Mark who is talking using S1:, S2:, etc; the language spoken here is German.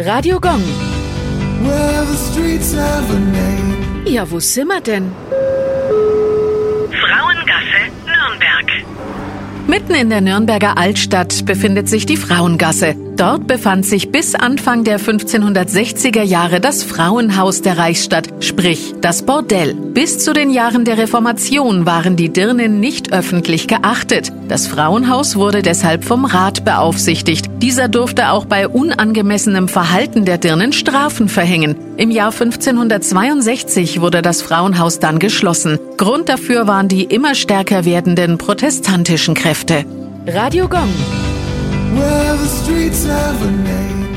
S1: Radio Gong. Ja, wo sind wir denn?
S2: Frauengasse, Nürnberg.
S1: Mitten in der Nürnberger Altstadt befindet sich die Frauengasse. Dort befand sich bis Anfang der 1560er Jahre das Frauenhaus der Reichsstadt, sprich das Bordell. Bis zu den Jahren der Reformation waren die Dirnen nicht öffentlich geachtet. Das Frauenhaus wurde deshalb vom Rat beaufsichtigt. Dieser durfte auch bei unangemessenem Verhalten der Dirnen Strafen verhängen. Im Jahr 1562 wurde das Frauenhaus dann geschlossen. Grund dafür waren die immer stärker werdenden protestantischen Kräfte. Radio Gong.
S3: It's have a name